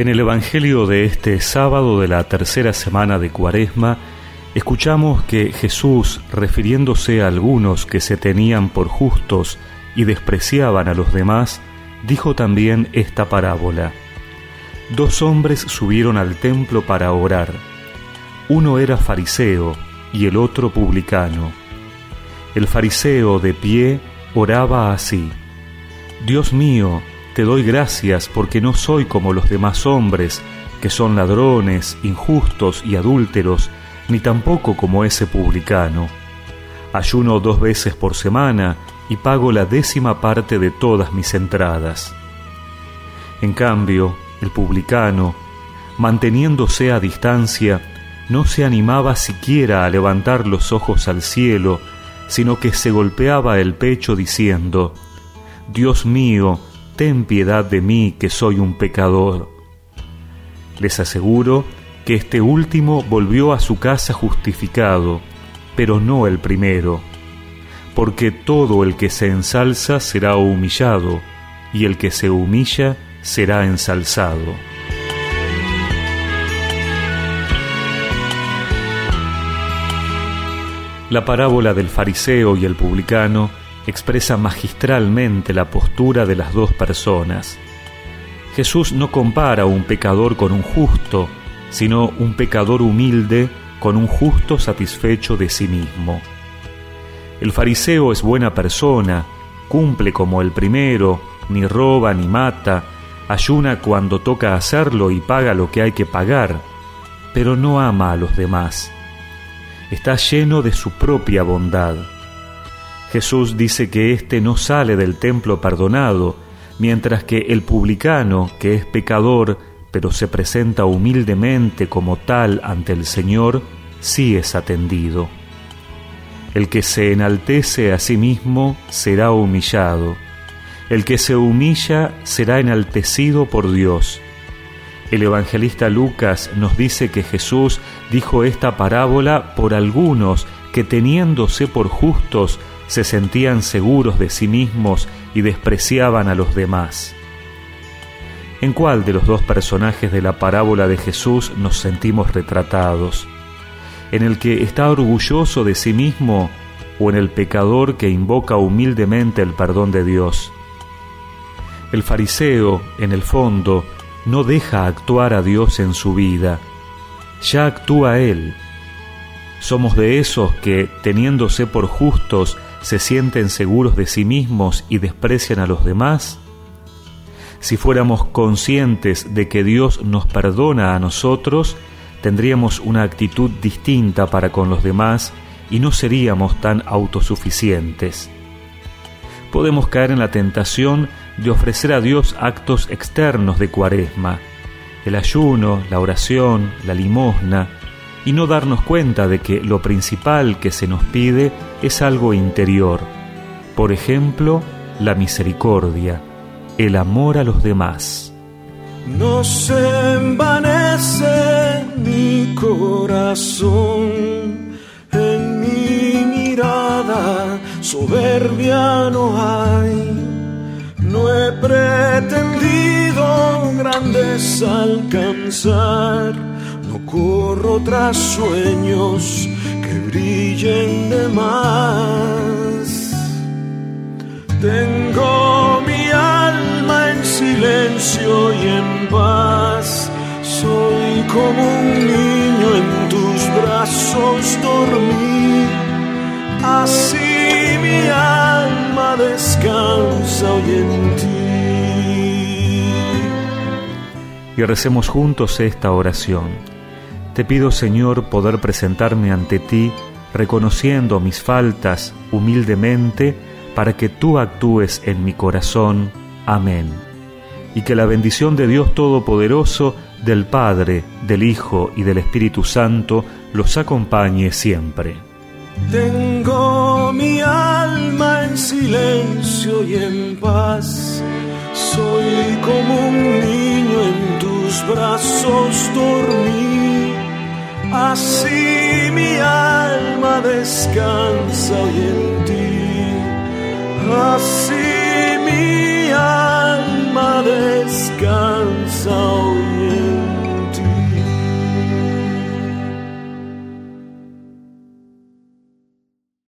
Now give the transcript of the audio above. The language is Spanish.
En el Evangelio de este sábado de la tercera semana de Cuaresma, escuchamos que Jesús, refiriéndose a algunos que se tenían por justos y despreciaban a los demás, dijo también esta parábola. Dos hombres subieron al templo para orar. Uno era fariseo y el otro publicano. El fariseo de pie oraba así. Dios mío, te doy gracias porque no soy como los demás hombres, que son ladrones, injustos y adúlteros, ni tampoco como ese publicano. Ayuno dos veces por semana y pago la décima parte de todas mis entradas. En cambio, el publicano, manteniéndose a distancia, no se animaba siquiera a levantar los ojos al cielo, sino que se golpeaba el pecho diciendo, Dios mío, ten piedad de mí que soy un pecador. Les aseguro que este último volvió a su casa justificado, pero no el primero, porque todo el que se ensalza será humillado, y el que se humilla será ensalzado. La parábola del fariseo y el publicano expresa magistralmente la postura de las dos personas. Jesús no compara un pecador con un justo, sino un pecador humilde con un justo satisfecho de sí mismo. El fariseo es buena persona, cumple como el primero, ni roba ni mata, ayuna cuando toca hacerlo y paga lo que hay que pagar, pero no ama a los demás. Está lleno de su propia bondad Jesús dice que éste no sale del templo perdonado, mientras que el publicano, que es pecador, pero se presenta humildemente como tal ante el Señor, sí es atendido. El que se enaltece a sí mismo será humillado. El que se humilla será enaltecido por Dios. El evangelista Lucas nos dice que Jesús dijo esta parábola por algunos que teniéndose por justos se sentían seguros de sí mismos y despreciaban a los demás. ¿En cuál de los dos personajes de la parábola de Jesús nos sentimos retratados? ¿En el que está orgulloso de sí mismo o en el pecador que invoca humildemente el perdón de Dios? El fariseo, en el fondo, no deja actuar a Dios en su vida, ya actúa Él. Somos de esos que, teniéndose por justos, se sienten seguros de sí mismos y desprecian a los demás? Si fuéramos conscientes de que Dios nos perdona a nosotros, tendríamos una actitud distinta para con los demás y no seríamos tan autosuficientes. Podemos caer en la tentación de ofrecer a Dios actos externos de cuaresma, el ayuno, la oración, la limosna, y no darnos cuenta de que lo principal que se nos pide es algo interior. Por ejemplo, la misericordia, el amor a los demás. No se envanece mi corazón, en mi mirada soberbia no hay. No he pretendido grandes alcanzar corro tras sueños que brillen de más. Tengo mi alma en silencio y en paz. Soy como un niño en tus brazos dormir. Así mi alma descansa hoy en ti. Y recemos juntos esta oración. Te pido, Señor, poder presentarme ante ti reconociendo mis faltas humildemente para que tú actúes en mi corazón. Amén. Y que la bendición de Dios Todopoderoso, del Padre, del Hijo y del Espíritu Santo los acompañe siempre. Tengo mi alma en silencio y en paz. Soy como un niño en tus brazos dormir descansa hoy en